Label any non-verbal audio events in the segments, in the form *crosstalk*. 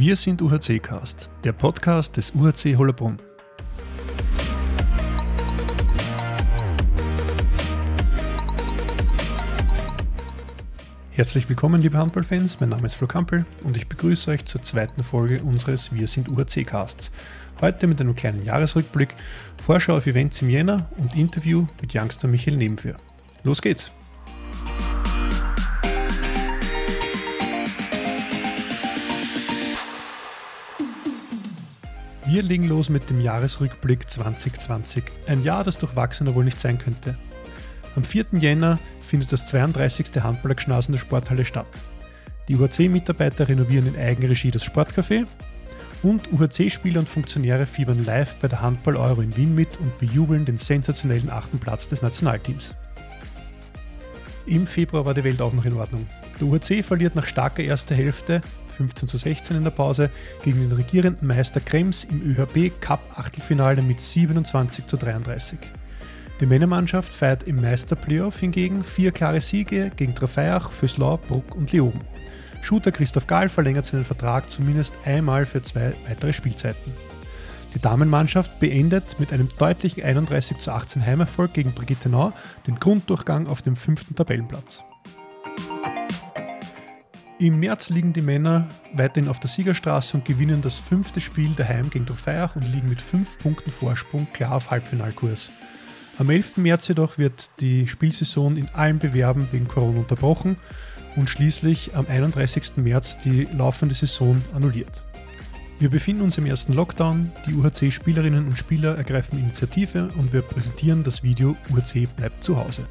Wir sind UHC Cast, der Podcast des UHC Hollerbrunn. Herzlich willkommen, liebe Handballfans. Mein Name ist Flo Kampel und ich begrüße euch zur zweiten Folge unseres Wir sind UHC Casts. Heute mit einem kleinen Jahresrückblick, Vorschau auf Events im Jänner und Interview mit Youngster Michael Nebenführ. Los geht's! Wir legen los mit dem Jahresrückblick 2020. Ein Jahr, das durchwachsener wohl nicht sein könnte. Am 4. Jänner findet das 32. Handballergschnasen der Sporthalle statt. Die UHC-Mitarbeiter renovieren in Eigenregie das Sportcafé und UHC-Spieler und Funktionäre fiebern live bei der Handball-Euro in Wien mit und bejubeln den sensationellen achten Platz des Nationalteams. Im Februar war die Welt auch noch in Ordnung. Der UHC verliert nach starker erster Hälfte 15 zu 16 in der Pause gegen den regierenden Meister Krems im ÖHB Cup Achtelfinale mit 27 zu 33. Die Männermannschaft feiert im Meisterplayoff hingegen vier klare Siege gegen Trefeiach, Föslau, Bruck und Leoben. Shooter Christoph Gahl verlängert seinen Vertrag zumindest einmal für zwei weitere Spielzeiten. Die Damenmannschaft beendet mit einem deutlichen 31 zu 18 Heimerfolg gegen Brigitte Nau den Grunddurchgang auf dem fünften Tabellenplatz. Im März liegen die Männer weiterhin auf der Siegerstraße und gewinnen das fünfte Spiel daheim gegen Trofeiach und liegen mit fünf Punkten Vorsprung klar auf Halbfinalkurs. Am 11. März jedoch wird die Spielsaison in allen Bewerben wegen Corona unterbrochen und schließlich am 31. März die laufende Saison annulliert. Wir befinden uns im ersten Lockdown, die UHC-Spielerinnen und Spieler ergreifen Initiative und wir präsentieren das Video UHC bleibt zu Hause.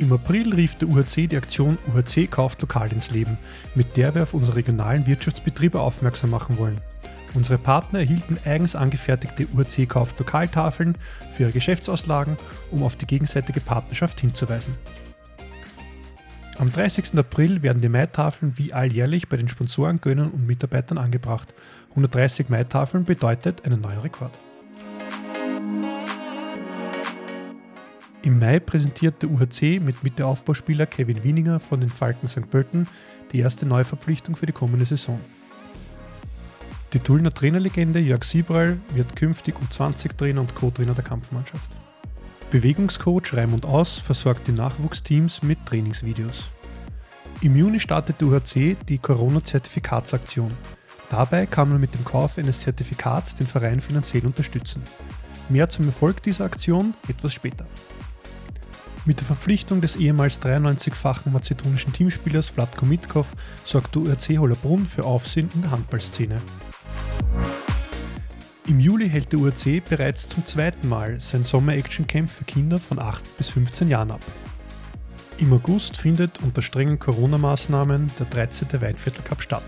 Im April rief der UHC die Aktion UHC kauft lokal ins Leben, mit der wir auf unsere regionalen Wirtschaftsbetriebe aufmerksam machen wollen. Unsere Partner erhielten eigens angefertigte UHC kauft Lokaltafeln für ihre Geschäftsauslagen, um auf die gegenseitige Partnerschaft hinzuweisen. Am 30. April werden die Maitafeln wie alljährlich bei den Sponsoren, Gönnern und Mitarbeitern angebracht. 130 Maitafeln bedeutet einen neuen Rekord. Im Mai präsentiert der UHC mit Mitteaufbauspieler Kevin Wieninger von den Falken St. Pölten die erste Neuverpflichtung für die kommende Saison. Die Tullner Trainerlegende Jörg Siebral wird künftig U20-Trainer und Co-Trainer der Kampfmannschaft. Bewegungscoach Raimund Aus versorgt die Nachwuchsteams mit Trainingsvideos. Im Juni startet der UHC die Corona-Zertifikatsaktion. Dabei kann man mit dem Kauf eines Zertifikats den Verein finanziell unterstützen. Mehr zum Erfolg dieser Aktion etwas später. Mit der Verpflichtung des ehemals 93-fachen mazedonischen Teamspielers Vlatko Mitkov sorgt der URC Hollerbrunn für Aufsehen in der Handballszene. Im Juli hält der URC bereits zum zweiten Mal sein Sommer-Action-Camp für Kinder von 8 bis 15 Jahren ab. Im August findet unter strengen Corona-Maßnahmen der 13. Weinviertel Cup statt.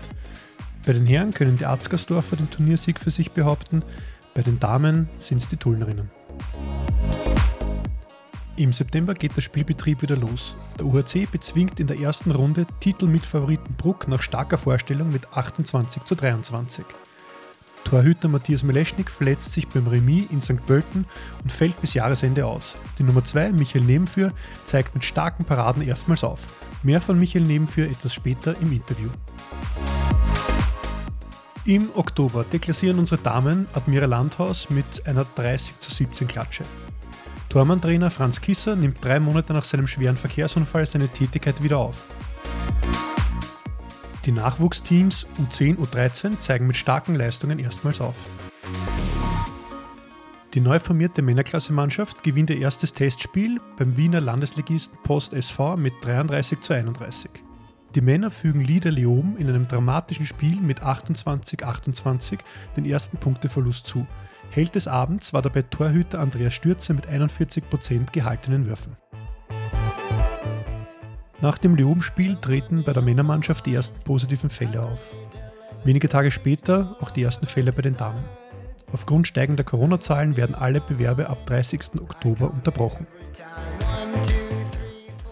Bei den Herren können die Arzgersdorfer den Turniersieg für sich behaupten, bei den Damen sind es die Tullnerinnen. Im September geht der Spielbetrieb wieder los. Der UHC bezwingt in der ersten Runde Titelmitfavoriten Bruck nach starker Vorstellung mit 28 zu 23. Torhüter Matthias Meleschnik verletzt sich beim Remis in St. Pölten und fällt bis Jahresende aus. Die Nummer 2, Michael Nebenführ, zeigt mit starken Paraden erstmals auf. Mehr von Michael Nebenführ etwas später im Interview. Im Oktober deklassieren unsere Damen Admira Landhaus mit einer 30 zu 17 Klatsche. Tormann-Trainer Franz Kisser nimmt drei Monate nach seinem schweren Verkehrsunfall seine Tätigkeit wieder auf. Die Nachwuchsteams U10, U13 zeigen mit starken Leistungen erstmals auf. Die neu formierte Männerklasse-Mannschaft gewinnt ihr erstes Testspiel beim Wiener Landesligisten Post SV mit 33 zu 31. Die Männer fügen Lieder Leoben in einem dramatischen Spiel mit 28-28 den ersten Punkteverlust zu, Held des Abends war dabei Torhüter Andreas Stürze mit 41% gehaltenen Würfen. Nach dem Leoben-Spiel treten bei der Männermannschaft die ersten positiven Fälle auf. Wenige Tage später auch die ersten Fälle bei den Damen. Aufgrund steigender Corona-Zahlen werden alle Bewerbe ab 30. Oktober unterbrochen.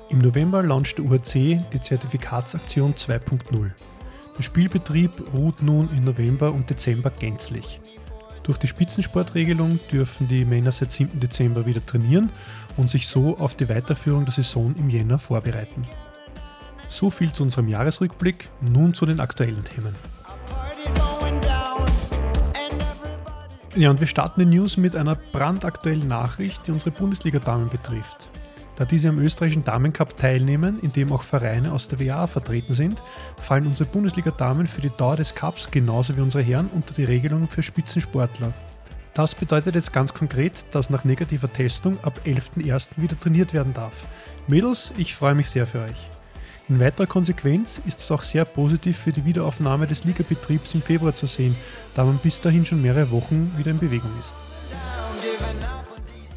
Im November launcht der UHC die Zertifikatsaktion 2.0. Der Spielbetrieb ruht nun im November und Dezember gänzlich. Durch die Spitzensportregelung dürfen die Männer seit 7. Dezember wieder trainieren und sich so auf die Weiterführung der Saison im Jänner vorbereiten. So viel zu unserem Jahresrückblick, nun zu den aktuellen Themen. Ja, und wir starten die News mit einer brandaktuellen Nachricht, die unsere Bundesliga-Damen betrifft. Da diese am österreichischen Damencup teilnehmen, in dem auch Vereine aus der WA vertreten sind, fallen unsere Bundesliga-Damen für die Dauer des Cups genauso wie unsere Herren unter die Regelungen für Spitzensportler. Das bedeutet jetzt ganz konkret, dass nach negativer Testung ab 11.01. wieder trainiert werden darf. Mädels, ich freue mich sehr für euch. In weiterer Konsequenz ist es auch sehr positiv für die Wiederaufnahme des Ligabetriebs im Februar zu sehen, da man bis dahin schon mehrere Wochen wieder in Bewegung ist.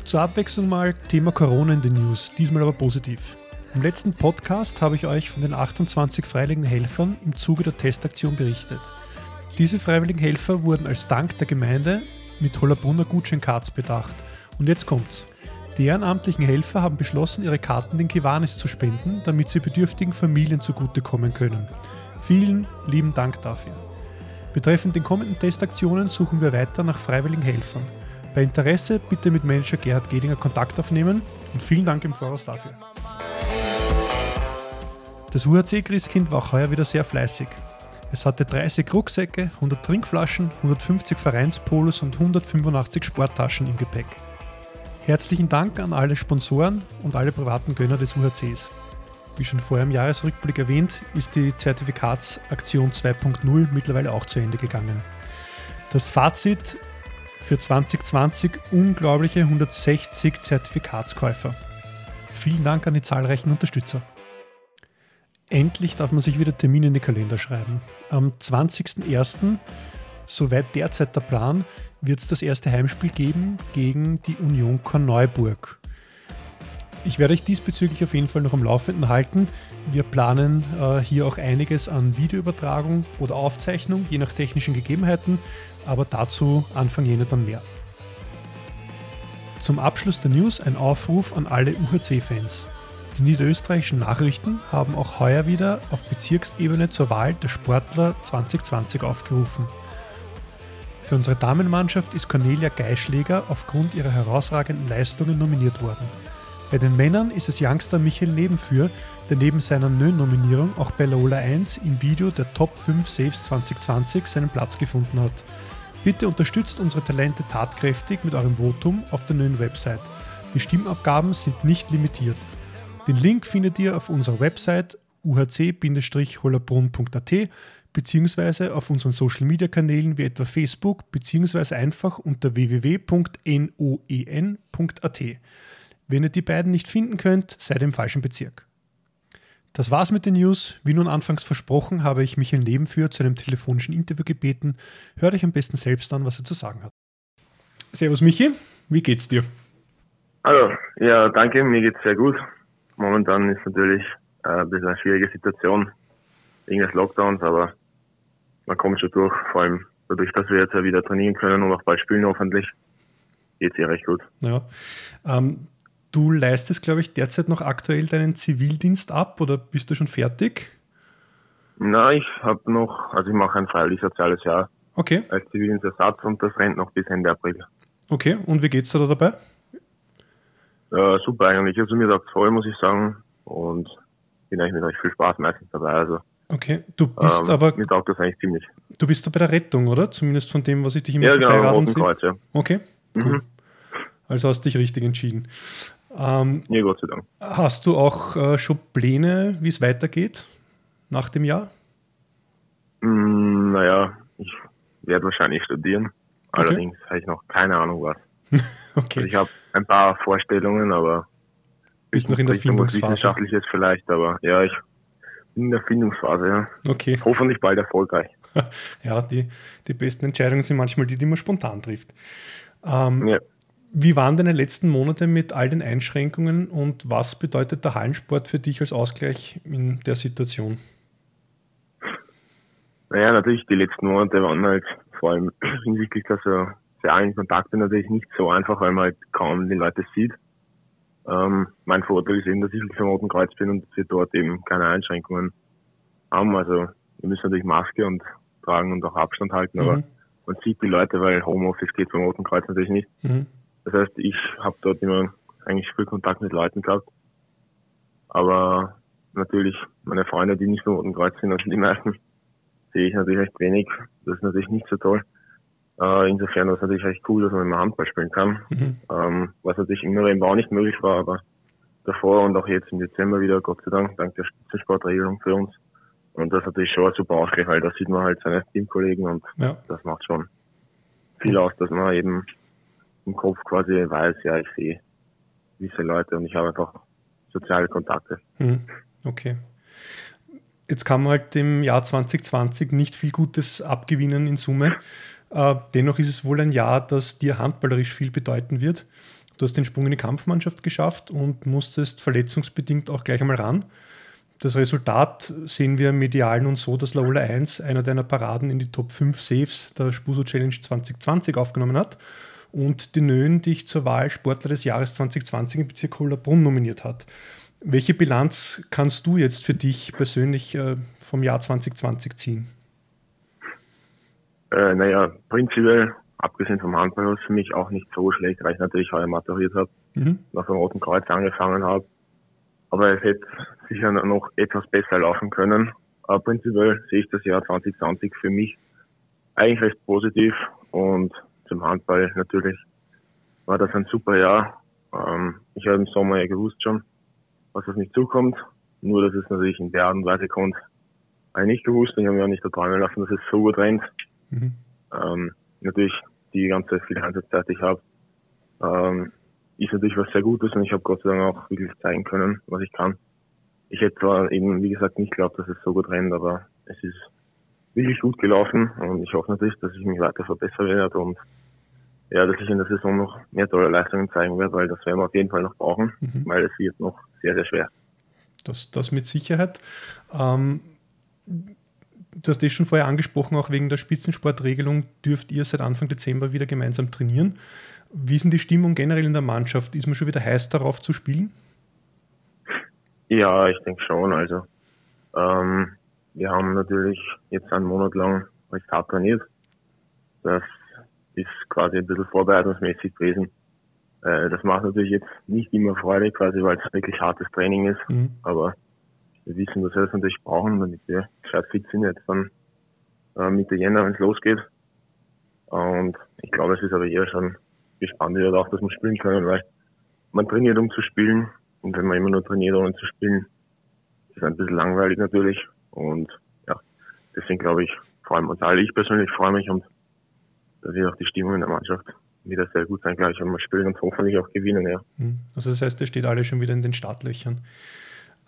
Zur Abwechslung mal Thema Corona in den News, diesmal aber positiv. Im letzten Podcast habe ich euch von den 28 freiwilligen Helfern im Zuge der Testaktion berichtet. Diese freiwilligen Helfer wurden als Dank der Gemeinde mit Hollabrunner Gutscheincards bedacht. Und jetzt kommt's. Die ehrenamtlichen Helfer haben beschlossen, ihre Karten den Kiwanis zu spenden, damit sie bedürftigen Familien zugutekommen können. Vielen lieben Dank dafür. Betreffend den kommenden Testaktionen suchen wir weiter nach freiwilligen Helfern. Bei Interesse bitte mit Manager Gerhard Gedinger Kontakt aufnehmen und vielen Dank im Voraus dafür. Das UHC Christkind war auch heuer wieder sehr fleißig. Es hatte 30 Rucksäcke, 100 Trinkflaschen, 150 Vereinspolos und 185 Sporttaschen im Gepäck. Herzlichen Dank an alle Sponsoren und alle privaten Gönner des UHCs. Wie schon vorher im Jahresrückblick erwähnt, ist die Zertifikatsaktion 2.0 mittlerweile auch zu Ende gegangen. Das Fazit für 2020 unglaubliche 160 Zertifikatskäufer. Vielen Dank an die zahlreichen Unterstützer. Endlich darf man sich wieder Termine in die Kalender schreiben. Am 20.01., soweit derzeit der Plan, wird es das erste Heimspiel geben gegen die Union Korneuburg. Ich werde euch diesbezüglich auf jeden Fall noch am Laufenden halten. Wir planen äh, hier auch einiges an Videoübertragung oder Aufzeichnung, je nach technischen Gegebenheiten, aber dazu Anfang Jänner dann mehr. Zum Abschluss der News ein Aufruf an alle UHC-Fans. Die niederösterreichischen Nachrichten haben auch heuer wieder auf Bezirksebene zur Wahl der Sportler 2020 aufgerufen. Für unsere Damenmannschaft ist Cornelia Geischläger aufgrund ihrer herausragenden Leistungen nominiert worden. Bei den Männern ist es Youngster Michael Nebenführ, der neben seiner Nö-Nominierung auch bei Lola 1 im Video der Top 5 Saves 2020 seinen Platz gefunden hat. Bitte unterstützt unsere Talente tatkräftig mit eurem Votum auf der neuen Website. Die Stimmabgaben sind nicht limitiert. Den Link findet ihr auf unserer Website uhc-hollerbrunn.at beziehungsweise auf unseren Social Media Kanälen wie etwa Facebook beziehungsweise einfach unter www.noen.at. Wenn ihr die beiden nicht finden könnt, seid im falschen Bezirk. Das war's mit den News. Wie nun anfangs versprochen, habe ich Michael Nebenführ zu einem telefonischen Interview gebeten. Hört euch am besten selbst an, was er zu sagen hat. Servus Michi, wie geht's dir? Hallo, ja, danke, mir geht's sehr gut. Momentan ist natürlich äh, ein bisschen eine schwierige Situation wegen des Lockdowns, aber man kommt schon durch, vor allem dadurch, dass wir jetzt ja wieder trainieren können und auch bald spielen hoffentlich, geht es eh recht gut. Ja. Ähm, du leistest, glaube ich, derzeit noch aktuell deinen Zivildienst ab oder bist du schon fertig? Na, ich habe noch, also ich mache ein freiwillig soziales Jahr okay. als Zivildienstersatz und das rennt noch bis Ende April. Okay, und wie geht's dir da dabei? Ja, super eigentlich. Also mir sagt voll, muss ich sagen. Und bin eigentlich mit euch viel Spaß meistens dabei. Also Okay, du bist ähm, aber. Mir taugt das eigentlich ziemlich. Du bist da bei der Rettung, oder? Zumindest von dem, was ich dich immer ja, genau, Roten Kreuz, ja. Okay. Mhm. Also hast du dich richtig entschieden. Ähm, ja, Gott sei Dank. Hast du auch äh, schon Pläne, wie es weitergeht nach dem Jahr? Mm, naja, ich werde wahrscheinlich studieren. Okay. Allerdings habe ich noch keine Ahnung was. *laughs* okay. Also ich habe ein paar Vorstellungen, aber bist noch in der Findungsphase. Wissenschaftliches vielleicht, aber ja, ich in der Findungsphase, ja. Okay. Hoffentlich bald erfolgreich. *laughs* ja, die, die besten Entscheidungen sind manchmal die, die man spontan trifft. Ähm, ja. Wie waren deine letzten Monate mit all den Einschränkungen und was bedeutet der Hallensport für dich als Ausgleich in der Situation? Naja, natürlich, die letzten Monate waren halt vor allem *clears throat* hinsichtlich der sozialen Kontakte natürlich nicht so einfach, weil man halt kaum die Leute sieht. Ähm, mein Vorteil ist eben, dass ich vom Roten Kreuz bin und wir dort eben keine Einschränkungen haben. Also wir müssen natürlich Maske und tragen und auch Abstand halten, mhm. aber man sieht die Leute, weil Homeoffice geht vom Roten Kreuz natürlich nicht. Mhm. Das heißt, ich habe dort immer eigentlich viel Kontakt mit Leuten gehabt. Aber natürlich, meine Freunde, die nicht vom Roten Kreuz sind, also die meisten, sehe ich natürlich recht wenig. Das ist natürlich nicht so toll. Äh, insofern war es natürlich echt cool, dass man immer Handball spielen kann. Mhm. Ähm, was natürlich im November auch nicht möglich war, aber davor und auch jetzt im Dezember wieder, Gott sei Dank, dank der Spitzensportregelung für uns. Und das ist natürlich schon ein super weil da sieht man halt seine Teamkollegen und ja. das macht schon viel aus, dass man eben im Kopf quasi weiß, ja, ich sehe diese Leute und ich habe einfach soziale Kontakte. Mhm. Okay. Jetzt kann man halt im Jahr 2020 nicht viel Gutes abgewinnen in Summe. Äh, dennoch ist es wohl ein Jahr, das dir handballerisch viel bedeuten wird. Du hast den Sprung in die Kampfmannschaft geschafft und musstest verletzungsbedingt auch gleich einmal ran. Das Resultat sehen wir medial nun so, dass Laola 1 einer deiner Paraden in die Top 5 Saves der Spuso Challenge 2020 aufgenommen hat und die Nön dich zur Wahl Sportler des Jahres 2020 im Bezirk Hollerbrunn nominiert hat. Welche Bilanz kannst du jetzt für dich persönlich äh, vom Jahr 2020 ziehen? Äh, naja, prinzipiell, abgesehen vom Handball, war es für mich auch nicht so schlecht, weil ich natürlich heuer maturiert habe, mhm. nach dem Roten Kreuz angefangen habe. Aber es hätte sicher noch etwas besser laufen können. Aber prinzipiell sehe ich das Jahr 2020 für mich eigentlich recht positiv und zum Handball natürlich war das ein super Jahr. Ähm, ich habe im Sommer ja gewusst schon, was auf mich zukommt. Nur, dass es natürlich in der Art und Weise kommt, habe ich nicht gewusst. Ich habe mir auch nicht erträumen lassen, dass es so gut rennt. Mhm. Ähm, natürlich die ganze viel Einsatzzeit, die ich habe, ähm, ist natürlich was sehr Gutes und ich habe Gott sei Dank auch wirklich zeigen können, was ich kann. Ich hätte zwar eben, wie gesagt, nicht geglaubt, dass es so gut rennt, aber es ist wirklich gut gelaufen und ich hoffe natürlich, dass ich mich weiter verbessern werde und ja, dass ich in der Saison noch mehr tolle Leistungen zeigen werde, weil das werden wir auf jeden Fall noch brauchen, mhm. weil es wird noch sehr, sehr schwer. Das, das mit Sicherheit. Ähm, du hast es schon vorher angesprochen, auch wegen der Spitzensportregelung dürft ihr seit Anfang Dezember wieder gemeinsam trainieren. Wie ist denn die Stimmung generell in der Mannschaft? Ist man schon wieder heiß darauf zu spielen? Ja, ich denke schon. Also ähm, wir haben natürlich jetzt einen Monat lang recht hart trainiert. Das ist quasi ein bisschen vorbereitungsmäßig gewesen. Äh, das macht natürlich jetzt nicht immer Freude, quasi weil es wirklich hartes Training ist. Mhm. Aber wir wissen, dass wir das natürlich brauchen, damit wir gescheit fit sind jetzt dann äh, Mitte Jänner, wenn es losgeht. Und ich glaube, es ist aber eher schon gespannt wird auch, dass wir spielen können, weil man trainiert, um zu spielen. Und wenn man immer nur trainiert, ohne zu spielen, ist es ein bisschen langweilig natürlich. Und ja, deswegen glaube ich, freuen wir uns alle. Ich persönlich freue mich und da wird auch die Stimmung in der Mannschaft wieder sehr gut sein, gleich, wenn wir spielen und hoffentlich auch gewinnen, ja. Hm. Also das heißt, ihr steht alle schon wieder in den Startlöchern.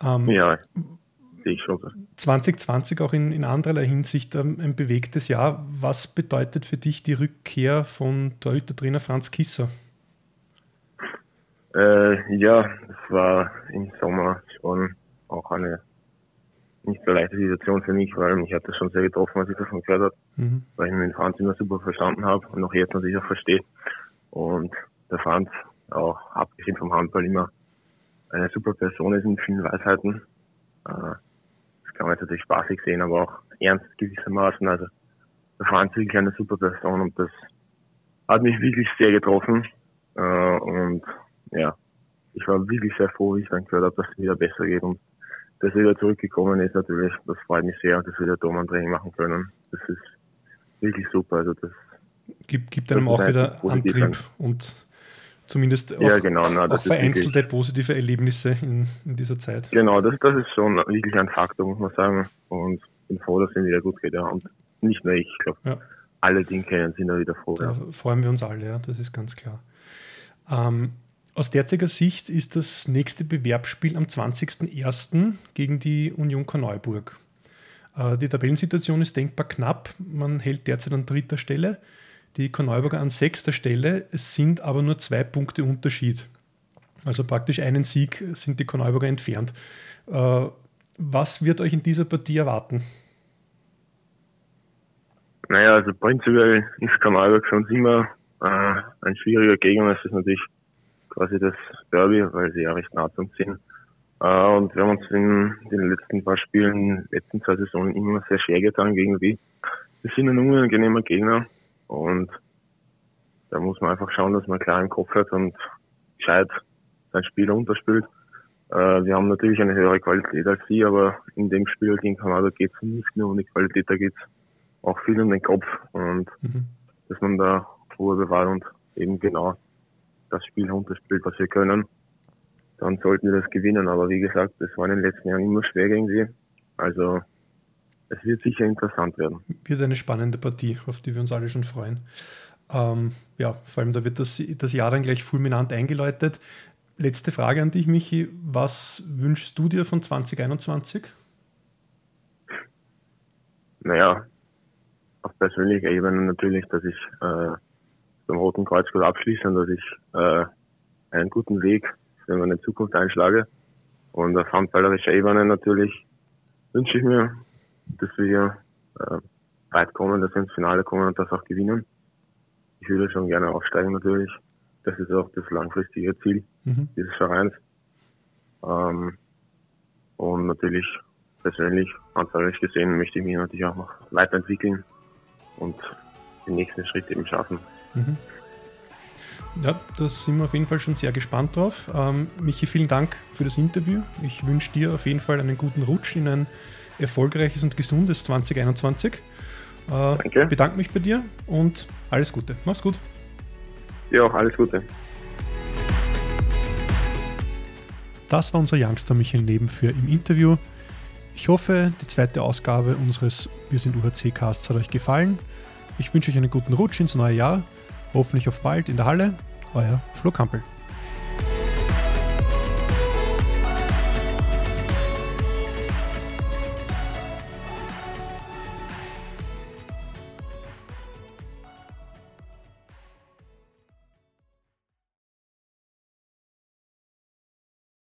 Ähm, ja, sehe ich schon. 2020 auch in, in anderer Hinsicht ähm, ein bewegtes Jahr. Was bedeutet für dich die Rückkehr von Torhüter-Trainer Franz Kisser? Äh, ja, das war im Sommer schon auch eine nicht so leichte Situation für mich, weil mich hat das schon sehr getroffen, als ich davon gehört habe, mhm. weil ich den Franz immer super verstanden habe und auch jetzt natürlich auch verstehe. Und der Franz auch abgesehen vom Handball immer eine super Person ist mit vielen Weisheiten. Äh, das kann man jetzt natürlich spaßig sehen, aber auch ernst gewissermaßen. Also der Franz ist wirklich eine super Person und das hat mich wirklich sehr getroffen. Äh, und ja, ich war wirklich sehr froh, wie ich dann gehört habe, dass es wieder besser geht und dass er wieder zurückgekommen ist natürlich, das freut mich sehr, dass wir wieder Doman-Training machen können. Das ist wirklich super. Also das gibt, gibt einem auch wieder Antrieb sein. und zumindest auch, ja, genau, na, auch vereinzelte positive Erlebnisse in, in, dieser Zeit. Genau, das, das ist schon wirklich ein Faktor, muss man sagen. Und bin froh, dass es wieder gut geht. Ja. Und nicht nur ich, ich glaube, ja. alle, die ihn kennen, sind da wieder froh. Da ja. freuen wir uns alle, ja, das ist ganz klar. Ähm, aus derzeitiger Sicht ist das nächste Bewerbsspiel am 20.01. gegen die Union Korneuburg. Äh, die Tabellensituation ist denkbar knapp. Man hält derzeit an dritter Stelle, die Korneuburger an sechster Stelle. Es sind aber nur zwei Punkte Unterschied. Also praktisch einen Sieg sind die Korneuburger entfernt. Äh, was wird euch in dieser Partie erwarten? Naja, also prinzipiell ist Korneuburg uns immer äh, ein schwieriger Gegner. Es ist natürlich quasi das Derby, weil sie ja recht nah zu uns sind. Äh, und wir haben uns in den letzten paar Spielen, letzten zwei Saisonen immer sehr schwer getan gegen die. Wir sind ein unangenehmer Gegner und da muss man einfach schauen, dass man klar im Kopf hat und gescheit sein Spiel unterspielt. Äh, wir haben natürlich eine höhere Qualität als sie, aber in dem Spiel gegen Kanada geht es nicht nur um die Qualität, da geht es auch viel um den Kopf. Und mhm. dass man da Ruhe bewahrt und eben genau das Spiel runterspielt, was wir können, dann sollten wir das gewinnen. Aber wie gesagt, das war in den letzten Jahren immer schwer gegen sie. Also es wird sicher interessant werden. Wird eine spannende Partie, auf die wir uns alle schon freuen. Ähm, ja, vor allem da wird das, das Jahr dann gleich fulminant eingeläutet. Letzte Frage an dich, Michi. Was wünschst du dir von 2021? Naja, auf persönlicher Ebene natürlich, dass ich äh, beim Roten Kreuz gut abschließe und dass ich äh, einen guten Weg für meine Zukunft einschlage. Und auf handballerischer Ebene natürlich wünsche ich mir, dass wir äh, weit kommen, dass wir ins Finale kommen und das auch gewinnen. Ich würde schon gerne aufsteigen natürlich. Das ist auch das langfristige Ziel mhm. dieses Vereins. Ähm, und natürlich persönlich, handballerisch gesehen, möchte ich mich natürlich auch noch weiterentwickeln und den nächsten Schritt eben schaffen. Mhm. Ja, da sind wir auf jeden Fall schon sehr gespannt drauf. Ähm, Michi, vielen Dank für das Interview. Ich wünsche dir auf jeden Fall einen guten Rutsch in ein erfolgreiches und gesundes 2021. Äh, Danke. Bedanke mich bei dir und alles Gute. Mach's gut. Ja, auch alles Gute. Das war unser Youngster Michael Neben für im Interview. Ich hoffe, die zweite Ausgabe unseres Wir sind UHC Casts hat euch gefallen. Ich wünsche euch einen guten Rutsch ins neue Jahr Hoffentlich auf bald in der Halle. Euer Flo Kampel.